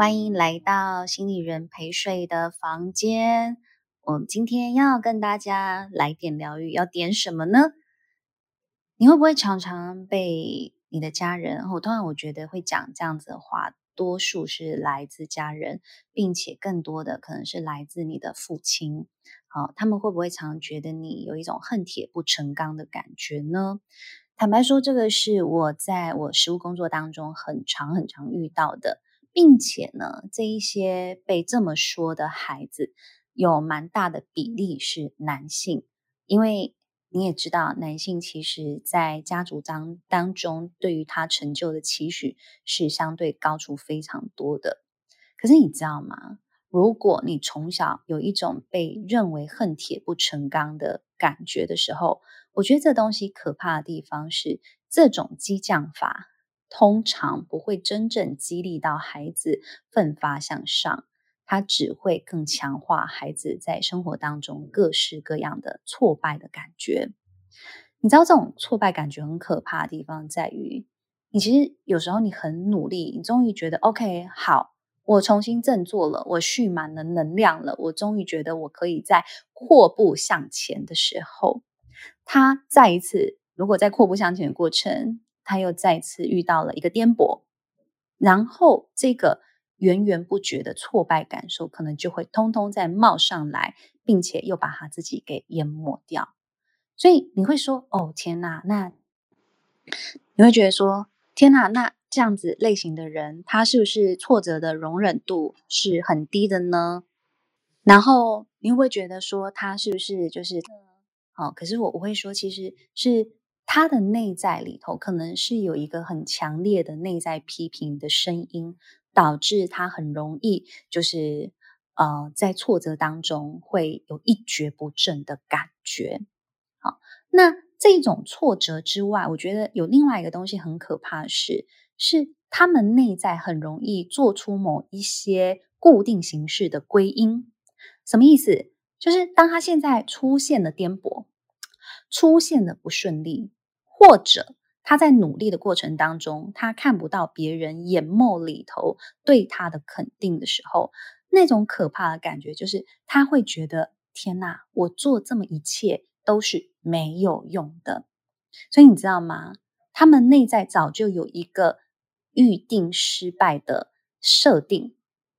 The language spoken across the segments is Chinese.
欢迎来到心理人陪睡的房间。我们今天要跟大家来点疗愈，要点什么呢？你会不会常常被你的家人？我通常我觉得会讲这样子的话，多数是来自家人，并且更多的可能是来自你的父亲。好，他们会不会常觉得你有一种恨铁不成钢的感觉呢？坦白说，这个是我在我实务工作当中很常很常遇到的。并且呢，这一些被这么说的孩子，有蛮大的比例是男性，因为你也知道，男性其实在家族当当中，对于他成就的期许是相对高出非常多的。可是你知道吗？如果你从小有一种被认为恨铁不成钢的感觉的时候，我觉得这东西可怕的地方是这种激将法。通常不会真正激励到孩子奋发向上，他只会更强化孩子在生活当中各式各样的挫败的感觉。你知道这种挫败感觉很可怕的地方在于，你其实有时候你很努力，你终于觉得 OK，好，我重新振作了，我蓄满了能量了，我终于觉得我可以再阔步向前的时候，他再一次，如果在阔步向前的过程。他又再次遇到了一个颠簸，然后这个源源不绝的挫败感受可能就会通通再冒上来，并且又把他自己给淹没掉。所以你会说：“哦，天哪！”那你会觉得说：“天哪！”那这样子类型的人，他是不是挫折的容忍度是很低的呢？然后你会不会觉得说他是不是就是……哦，可是我我会说，其实是。他的内在里头可能是有一个很强烈的内在批评的声音，导致他很容易就是呃在挫折当中会有一蹶不振的感觉。好，那这种挫折之外，我觉得有另外一个东西很可怕的是，是他们内在很容易做出某一些固定形式的归因。什么意思？就是当他现在出现了颠簸，出现了不顺利。或者他在努力的过程当中，他看不到别人眼眸里头对他的肯定的时候，那种可怕的感觉就是他会觉得天哪，我做这么一切都是没有用的。所以你知道吗？他们内在早就有一个预定失败的设定，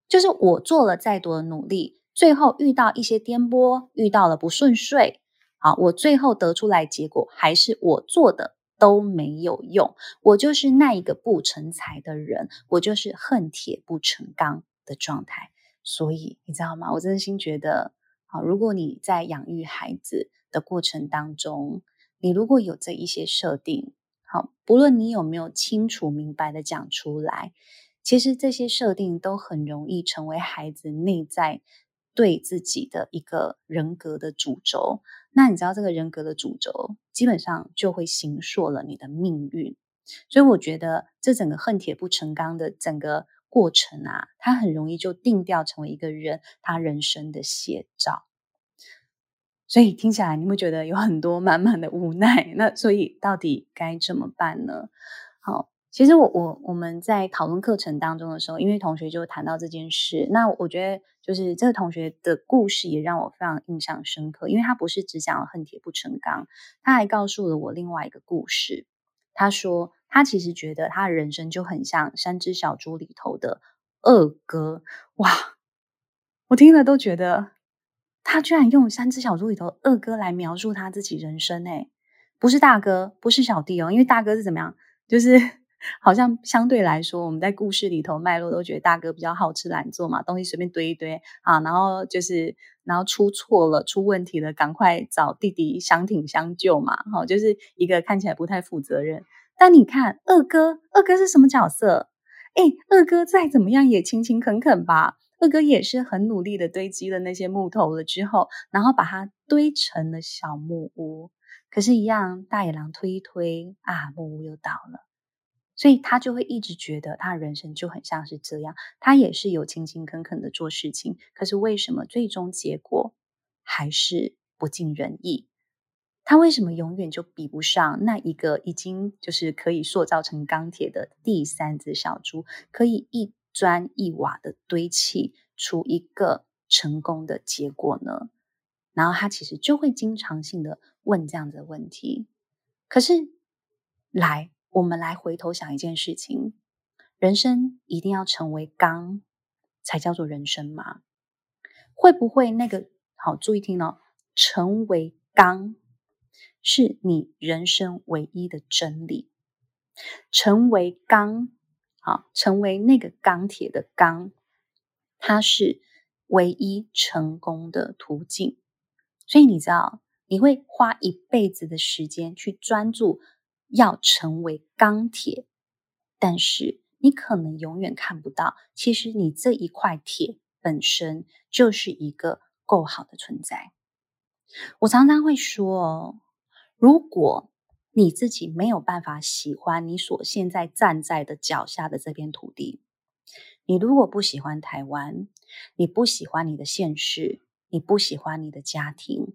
就是我做了再多的努力，最后遇到一些颠簸，遇到了不顺遂。好，我最后得出来结果还是我做的都没有用，我就是那一个不成才的人，我就是恨铁不成钢的状态。所以你知道吗？我真心觉得，好，如果你在养育孩子的过程当中，你如果有这一些设定，好，不论你有没有清楚明白的讲出来，其实这些设定都很容易成为孩子内在。对自己的一个人格的主轴，那你知道这个人格的主轴，基本上就会形塑了你的命运。所以我觉得这整个恨铁不成钢的整个过程啊，它很容易就定调成为一个人他人生的写照。所以听起来你会觉得有很多满满的无奈。那所以到底该怎么办呢？好。其实我我我们在讨论课程当中的时候，因为同学就谈到这件事，那我觉得就是这个同学的故事也让我非常印象深刻，因为他不是只讲恨铁不成钢，他还告诉了我另外一个故事。他说他其实觉得他的人生就很像《三只小猪》里头的二哥，哇！我听了都觉得他居然用《三只小猪》里头二哥来描述他自己人生，诶，不是大哥，不是小弟哦，因为大哥是怎么样，就是。好像相对来说，我们在故事里头脉络都觉得大哥比较好吃懒做嘛，东西随便堆一堆啊，然后就是然后出错了、出问题了，赶快找弟弟相挺相救嘛，哈，就是一个看起来不太负责任。但你看二哥，二哥是什么角色？哎，二哥再怎么样也勤勤恳恳吧，二哥也是很努力的堆积了那些木头了之后，然后把它堆成了小木屋。可是，一样大野狼推一推啊，木屋又倒了。所以他就会一直觉得他人生就很像是这样，他也是有勤勤恳恳的做事情，可是为什么最终结果还是不尽人意？他为什么永远就比不上那一个已经就是可以塑造成钢铁的第三只小猪，可以一砖一瓦的堆砌出一个成功的结果呢？然后他其实就会经常性的问这样子的问题。可是，来，我们来回头想一件事情：人生一定要成为钢才叫做人生吗？会不会那个好？注意听哦，成为钢是你人生唯一的真理。成为钢，好，成为那个钢铁的钢，它是唯一成功的途径。所以你知道，你会花一辈子的时间去专注要成为钢铁，但是你可能永远看不到，其实你这一块铁本身就是一个够好的存在。我常常会说哦，如果你自己没有办法喜欢你所现在站在的脚下的这片土地，你如果不喜欢台湾，你不喜欢你的现实。你不喜欢你的家庭，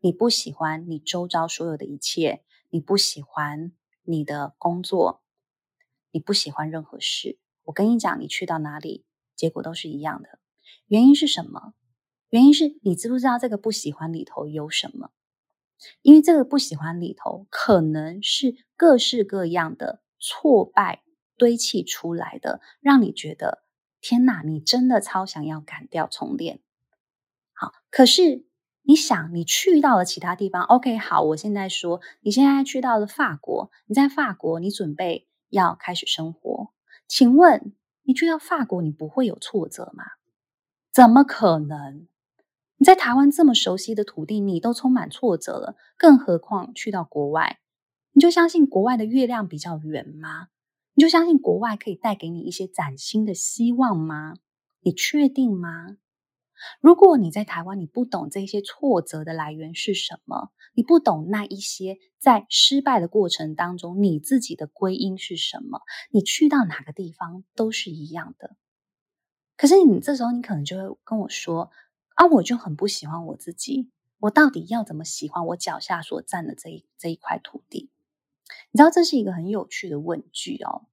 你不喜欢你周遭所有的一切，你不喜欢你的工作，你不喜欢任何事。我跟你讲，你去到哪里，结果都是一样的。原因是什么？原因是你知不知道这个不喜欢里头有什么？因为这个不喜欢里头可能是各式各样的挫败堆砌出来的，让你觉得天哪，你真的超想要砍掉重练。好，可是你想，你去到了其他地方，OK，好，我现在说，你现在去到了法国，你在法国，你准备要开始生活，请问你去到法国，你不会有挫折吗？怎么可能？你在台湾这么熟悉的土地，你都充满挫折了，更何况去到国外，你就相信国外的月亮比较圆吗？你就相信国外可以带给你一些崭新的希望吗？你确定吗？如果你在台湾，你不懂这些挫折的来源是什么，你不懂那一些在失败的过程当中你自己的归因是什么，你去到哪个地方都是一样的。可是你这时候，你可能就会跟我说：“啊，我就很不喜欢我自己，我到底要怎么喜欢我脚下所站的这一这一块土地？”你知道这是一个很有趣的问句哦。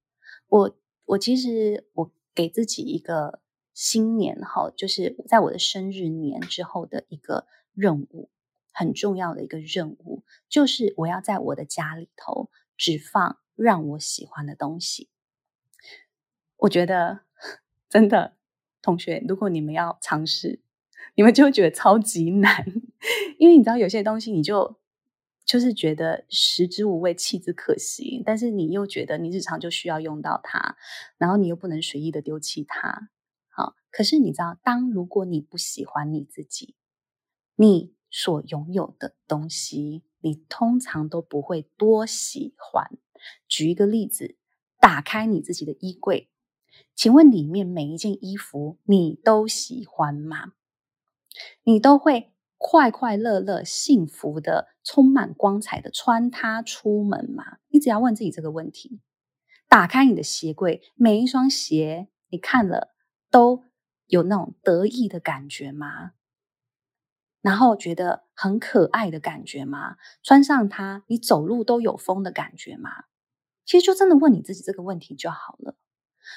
我我其实我给自己一个。新年哈，就是在我的生日年之后的一个任务，很重要的一个任务，就是我要在我的家里头只放让我喜欢的东西。我觉得真的，同学，如果你们要尝试，你们就会觉得超级难，因为你知道有些东西你就就是觉得食之无味，弃之可惜，但是你又觉得你日常就需要用到它，然后你又不能随意的丢弃它。好，可是你知道，当如果你不喜欢你自己，你所拥有的东西，你通常都不会多喜欢。举一个例子，打开你自己的衣柜，请问里面每一件衣服你都喜欢吗？你都会快快乐乐、幸福的、充满光彩的穿它出门吗？你只要问自己这个问题。打开你的鞋柜，每一双鞋你看了。都有那种得意的感觉吗？然后觉得很可爱的感觉吗？穿上它，你走路都有风的感觉吗？其实就真的问你自己这个问题就好了。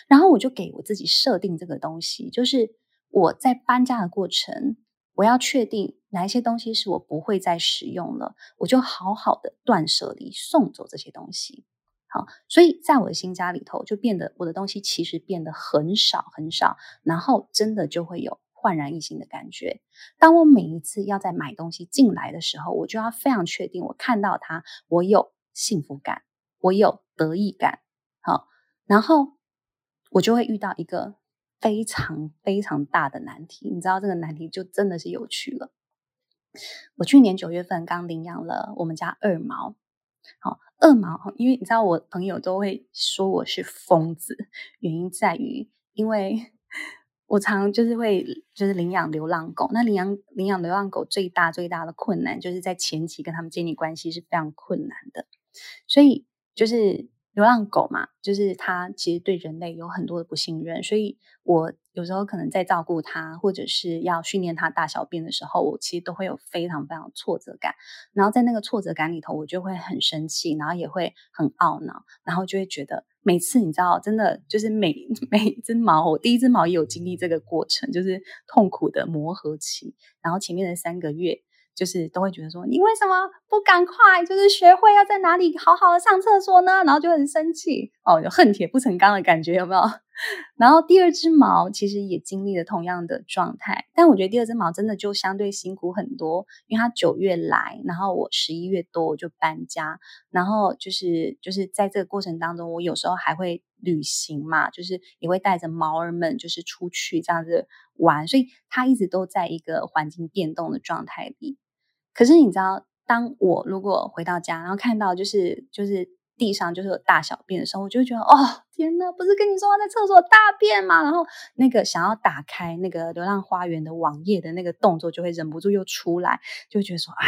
然后我就给我自己设定这个东西，就是我在搬家的过程，我要确定哪一些东西是我不会再使用了，我就好好的断舍离，送走这些东西。好，所以在我的新家里头，就变得我的东西其实变得很少很少，然后真的就会有焕然一新的感觉。当我每一次要再买东西进来的时候，我就要非常确定，我看到它，我有幸福感，我有得意感。好，然后我就会遇到一个非常非常大的难题，你知道这个难题就真的是有趣了。我去年九月份刚领养了我们家二毛，好。二毛，因为你知道，我朋友都会说我是疯子，原因在于，因为我常就是会就是领养流浪狗。那领养领养流浪狗最大最大的困难，就是在前期跟他们建立关系是非常困难的。所以就是流浪狗嘛，就是它其实对人类有很多的不信任，所以我有时候可能在照顾它，或者是要训练它大小便的时候，我其实都会有非常非常挫折感。然后在那个挫折感里头，我就会很生气，然后也会很懊恼，然后就会觉得每次你知道，真的就是每 每一只猫，我第一只猫也有经历这个过程，就是痛苦的磨合期，然后前面的三个月。就是都会觉得说，你为什么不赶快就是学会要在哪里好好的上厕所呢？然后就很生气哦，有恨铁不成钢的感觉，有没有？然后第二只猫其实也经历了同样的状态，但我觉得第二只猫真的就相对辛苦很多，因为它九月来，然后我十一月多我就搬家，然后就是就是在这个过程当中，我有时候还会旅行嘛，就是也会带着猫儿们就是出去这样子玩，所以它一直都在一个环境变动的状态里。可是你知道，当我如果回到家，然后看到就是就是地上就是有大小便的时候，我就会觉得哦天哪，不是跟你说要在厕所大便吗？然后那个想要打开那个流浪花园的网页的那个动作，就会忍不住又出来，就会觉得说，哎，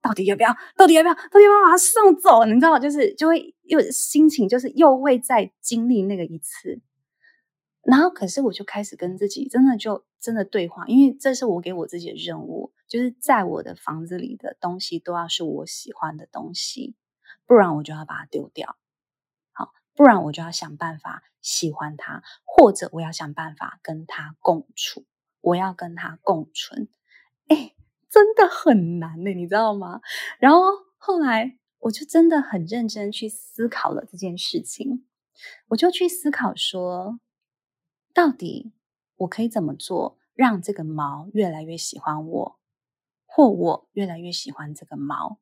到底要不要？到底要不要？到底要不要把它送走？你知道吗？就是就会又心情就是又会再经历那个一次。然后，可是我就开始跟自己真的就真的对话，因为这是我给我自己的任务，就是在我的房子里的东西都要是我喜欢的东西，不然我就要把它丢掉。好，不然我就要想办法喜欢它，或者我要想办法跟它共处，我要跟它共存。哎，真的很难的，你知道吗？然后后来我就真的很认真去思考了这件事情，我就去思考说。到底我可以怎么做，让这个猫越来越喜欢我，或我越来越喜欢这个猫？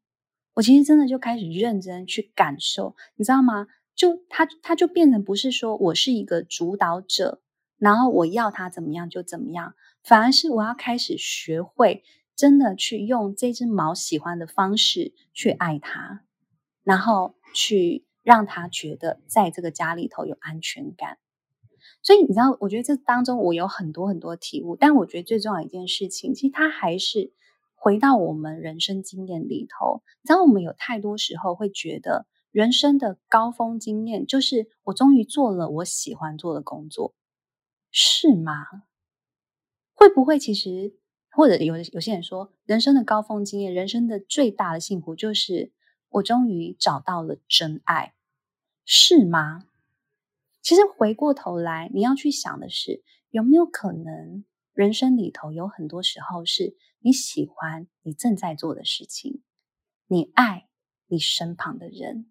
我其实真的就开始认真去感受，你知道吗？就它，它就变成不是说我是一个主导者，然后我要它怎么样就怎么样，反而是我要开始学会真的去用这只猫喜欢的方式去爱它，然后去让它觉得在这个家里头有安全感。所以你知道，我觉得这当中我有很多很多体悟，但我觉得最重要一件事情，其实它还是回到我们人生经验里头。你知道，我们有太多时候会觉得，人生的高峰经验就是我终于做了我喜欢做的工作，是吗？会不会其实，或者有有些人说，人生的高峰经验，人生的最大的幸福就是我终于找到了真爱，是吗？其实回过头来，你要去想的是，有没有可能人生里头有很多时候是你喜欢你正在做的事情，你爱你身旁的人，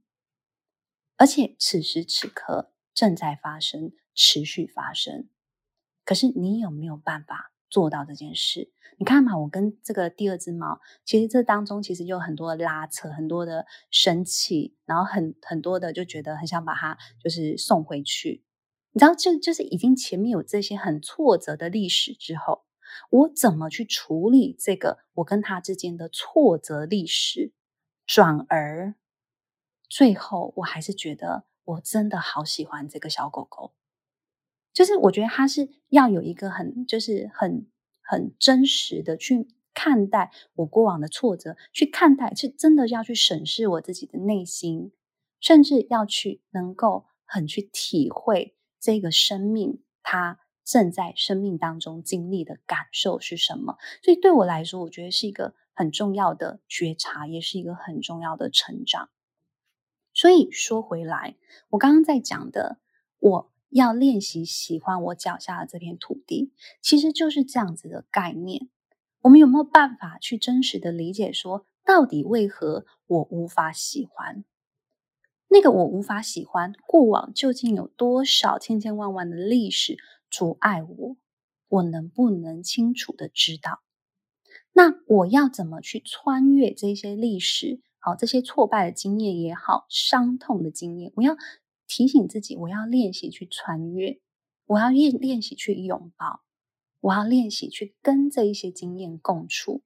而且此时此刻正在发生，持续发生。可是你有没有办法做到这件事？你看嘛，我跟这个第二只猫，其实这当中其实有很多的拉扯，很多的生气，然后很很多的就觉得很想把它就是送回去。你知道，就就是已经前面有这些很挫折的历史之后，我怎么去处理这个我跟他之间的挫折历史？转而最后，我还是觉得我真的好喜欢这个小狗狗。就是我觉得他是要有一个很就是很。很真实的去看待我过往的挫折，去看待是真的要去审视我自己的内心，甚至要去能够很去体会这个生命它正在生命当中经历的感受是什么。所以对我来说，我觉得是一个很重要的觉察，也是一个很重要的成长。所以说回来，我刚刚在讲的我。要练习喜欢我脚下的这片土地，其实就是这样子的概念。我们有没有办法去真实的理解说，到底为何我无法喜欢？那个我无法喜欢，过往究竟有多少千千万万的历史阻碍我？我能不能清楚的知道？那我要怎么去穿越这些历史？好，这些挫败的经验也好，伤痛的经验，我要。提醒自己，我要练习去穿越，我要练练习去拥抱，我要练习去跟这一些经验共处，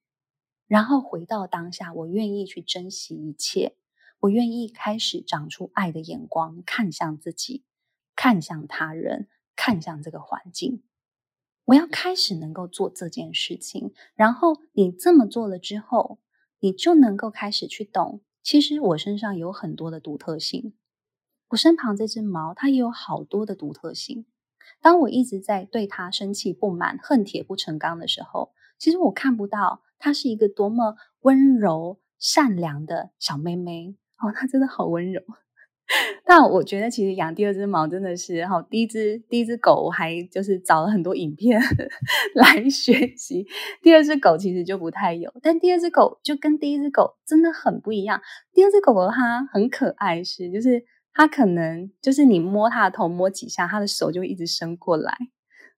然后回到当下，我愿意去珍惜一切，我愿意开始长出爱的眼光，看向自己，看向他人，看向这个环境。我要开始能够做这件事情，然后你这么做了之后，你就能够开始去懂，其实我身上有很多的独特性。我身旁这只猫，它也有好多的独特性。当我一直在对它生气、不满、恨铁不成钢的时候，其实我看不到它是一个多么温柔、善良的小妹妹哦，它真的好温柔。但我觉得，其实养第二只猫真的是好。第一只第一只狗，我还就是找了很多影片 来学习。第二只狗其实就不太有，但第二只狗就跟第一只狗真的很不一样。第二只狗狗它很可爱，是就是它可能就是你摸它的头摸几下，它的手就会一直伸过来，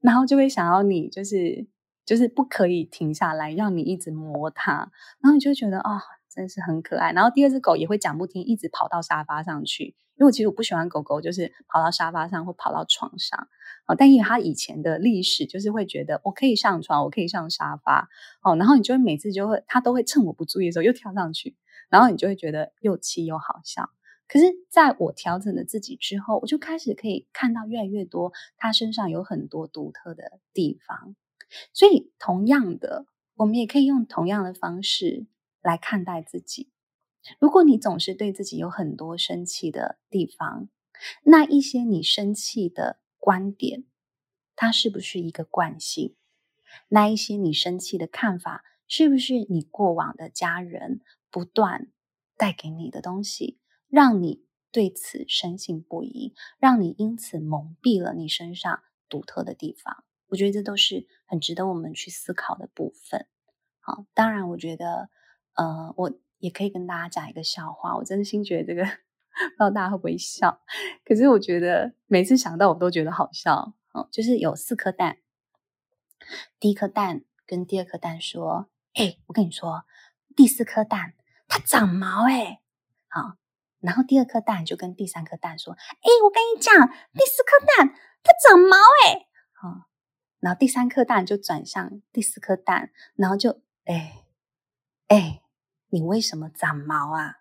然后就会想要你就是就是不可以停下来，让你一直摸它，然后你就会觉得啊。哦真是很可爱，然后第二只狗也会讲不听，一直跑到沙发上去。因为其实我不喜欢狗狗，就是跑到沙发上或跑到床上。哦，但因为它以前的历史，就是会觉得我可以上床，我可以上沙发。哦，然后你就会每次就会，它都会趁我不注意的时候又跳上去，然后你就会觉得又气又好笑。可是在我调整了自己之后，我就开始可以看到越来越多他身上有很多独特的地方。所以同样的，我们也可以用同样的方式。来看待自己。如果你总是对自己有很多生气的地方，那一些你生气的观点，它是不是一个惯性？那一些你生气的看法，是不是你过往的家人不断带给你的东西，让你对此深信不疑，让你因此蒙蔽了你身上独特的地方？我觉得这都是很值得我们去思考的部分。好，当然，我觉得。呃，我也可以跟大家讲一个笑话。我真心觉得这个 不知道大家会不会笑，可是我觉得每次想到我都觉得好笑。哦，就是有四颗蛋，第一颗蛋跟第二颗蛋说：“哎，我跟你说，第四颗蛋它长毛哎。”好，然后第二颗蛋就跟第三颗蛋说：“哎，我跟你讲，第四颗蛋它长毛哎。”好，然后第三颗蛋就转向第四颗蛋，然后就哎哎。你为什么长毛啊？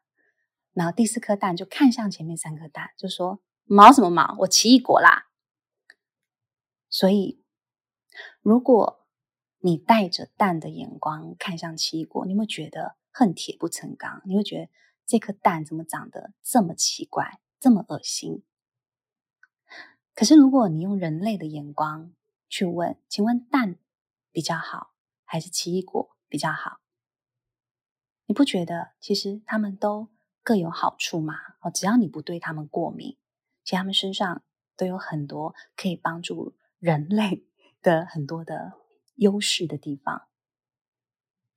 然后第四颗蛋就看向前面三颗蛋，就说：“毛什么毛？我奇异果啦！”所以，如果你带着蛋的眼光看向奇异果，你会觉得恨铁不成钢，你会觉得这颗蛋怎么长得这么奇怪，这么恶心？可是，如果你用人类的眼光去问，请问蛋比较好，还是奇异果比较好？你不觉得其实他们都各有好处吗？哦，只要你不对他们过敏，其实他们身上都有很多可以帮助人类的很多的优势的地方。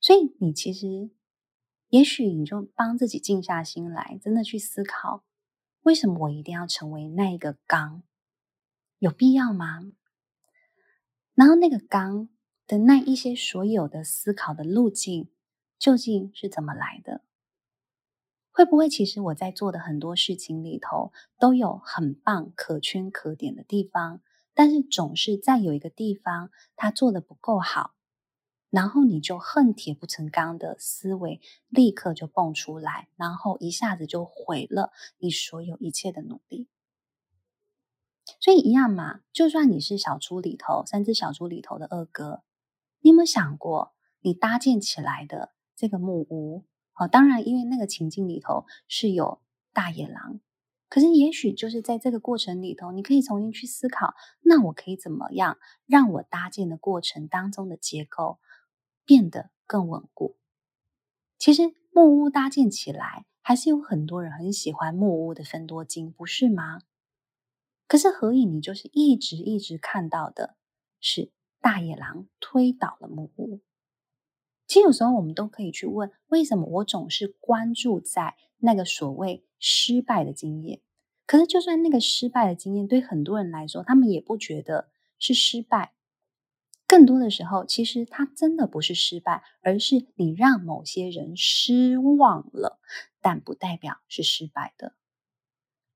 所以你其实，也许你就帮自己静下心来，真的去思考，为什么我一定要成为那一个刚？有必要吗？然后那个刚的那一些所有的思考的路径。究竟是怎么来的？会不会其实我在做的很多事情里头都有很棒、可圈可点的地方，但是总是在有一个地方他做的不够好，然后你就恨铁不成钢的思维立刻就蹦出来，然后一下子就毁了你所有一切的努力。所以一样嘛，就算你是小猪里头三只小猪里头的二哥，你有没有想过，你搭建起来的？这个木屋，哦，当然，因为那个情境里头是有大野狼，可是也许就是在这个过程里头，你可以重新去思考，那我可以怎么样让我搭建的过程当中的结构变得更稳固？其实木屋搭建起来，还是有很多人很喜欢木屋的分多金，不是吗？可是何以你就是一直一直看到的是大野狼推倒了木屋？其实有时候我们都可以去问，为什么我总是关注在那个所谓失败的经验？可是就算那个失败的经验对很多人来说，他们也不觉得是失败。更多的时候，其实它真的不是失败，而是你让某些人失望了，但不代表是失败的。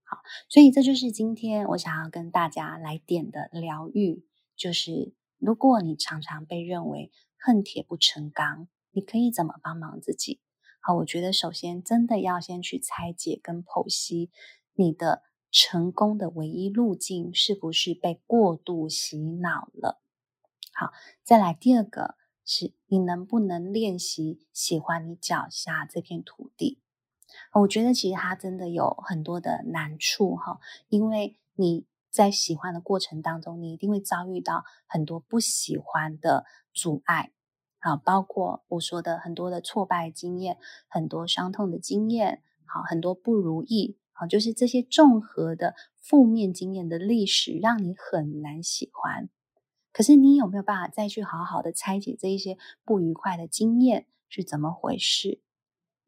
好，所以这就是今天我想要跟大家来点的疗愈，就是如果你常常被认为。恨铁不成钢，你可以怎么帮忙自己？好，我觉得首先真的要先去拆解跟剖析你的成功的唯一路径是不是被过度洗脑了。好，再来第二个是你能不能练习喜欢你脚下这片土地？我觉得其实它真的有很多的难处哈，因为你在喜欢的过程当中，你一定会遭遇到很多不喜欢的阻碍啊，包括我说的很多的挫败经验、很多伤痛的经验，好，很多不如意，好，就是这些综合的负面经验的历史，让你很难喜欢。可是你有没有办法再去好好的拆解这一些不愉快的经验是怎么回事？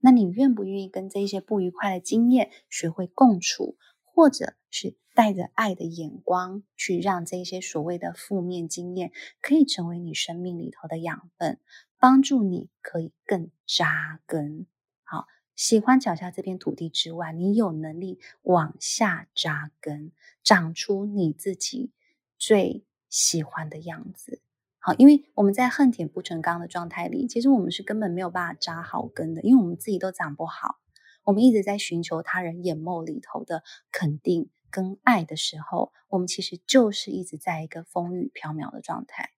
那你愿不愿意跟这一些不愉快的经验学会共处，或者是带着爱的眼光去让这些所谓的负面经验可以成为你生命里头的养分，帮助你可以更扎根。好，喜欢脚下这片土地之外，你有能力往下扎根，长出你自己最喜欢的样子。好，因为我们在恨铁不成钢的状态里，其实我们是根本没有办法扎好根的，因为我们自己都长不好。我们一直在寻求他人眼眸里头的肯定跟爱的时候，我们其实就是一直在一个风雨飘渺的状态。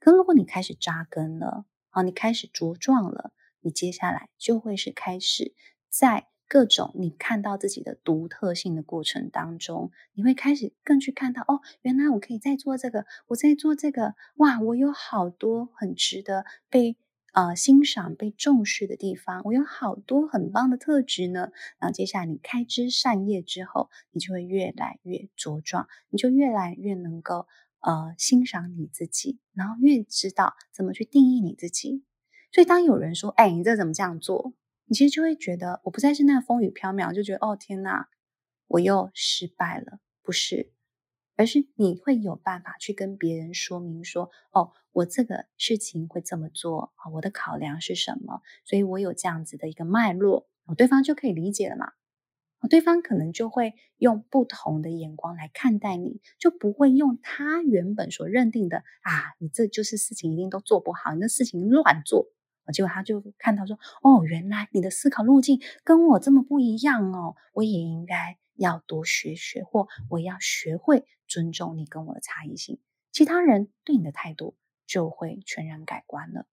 可如果你开始扎根了，好，你开始茁壮了，你接下来就会是开始在。各种你看到自己的独特性的过程当中，你会开始更去看到哦，原来我可以再做这个，我在做这个，哇，我有好多很值得被呃欣赏、被重视的地方，我有好多很棒的特质呢。然后接下来你开枝散叶之后，你就会越来越茁壮，你就越来越能够呃欣赏你自己，然后越知道怎么去定义你自己。所以当有人说，哎，你这怎么这样做？你其实就会觉得，我不再是那个风雨飘渺，就觉得哦天哪，我又失败了，不是，而是你会有办法去跟别人说明说，哦，我这个事情会这么做啊，我的考量是什么，所以我有这样子的一个脉络，对方就可以理解了嘛，对方可能就会用不同的眼光来看待你，就不会用他原本所认定的啊，你这就是事情一定都做不好，你的事情乱做。结果他就看到说：“哦，原来你的思考路径跟我这么不一样哦，我也应该要多学学，或我要学会尊重你跟我的差异性，其他人对你的态度就会全然改观了。”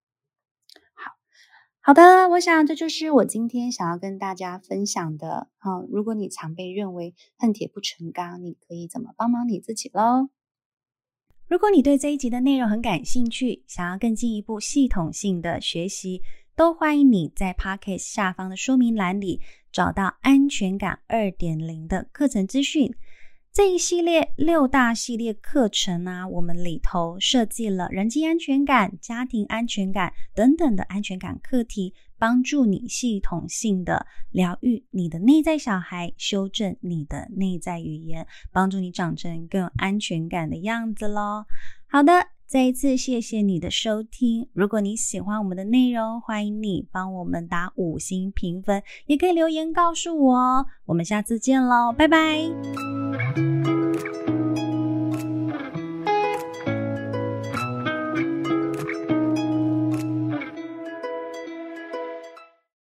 好，好的，我想这就是我今天想要跟大家分享的。好，如果你常被认为恨铁不成钢，你可以怎么帮忙你自己喽？如果你对这一集的内容很感兴趣，想要更进一步系统性的学习，都欢迎你在 Podcast 下方的说明栏里找到安全感二点零的课程资讯。这一系列六大系列课程啊，我们里头设计了人际安全感、家庭安全感等等的安全感课题，帮助你系统性的疗愈你的内在小孩，修正你的内在语言，帮助你长成更有安全感的样子喽。好的，再一次谢谢你的收听。如果你喜欢我们的内容，欢迎你帮我们打五星评分，也可以留言告诉我哦。我们下次见喽，拜拜。thank you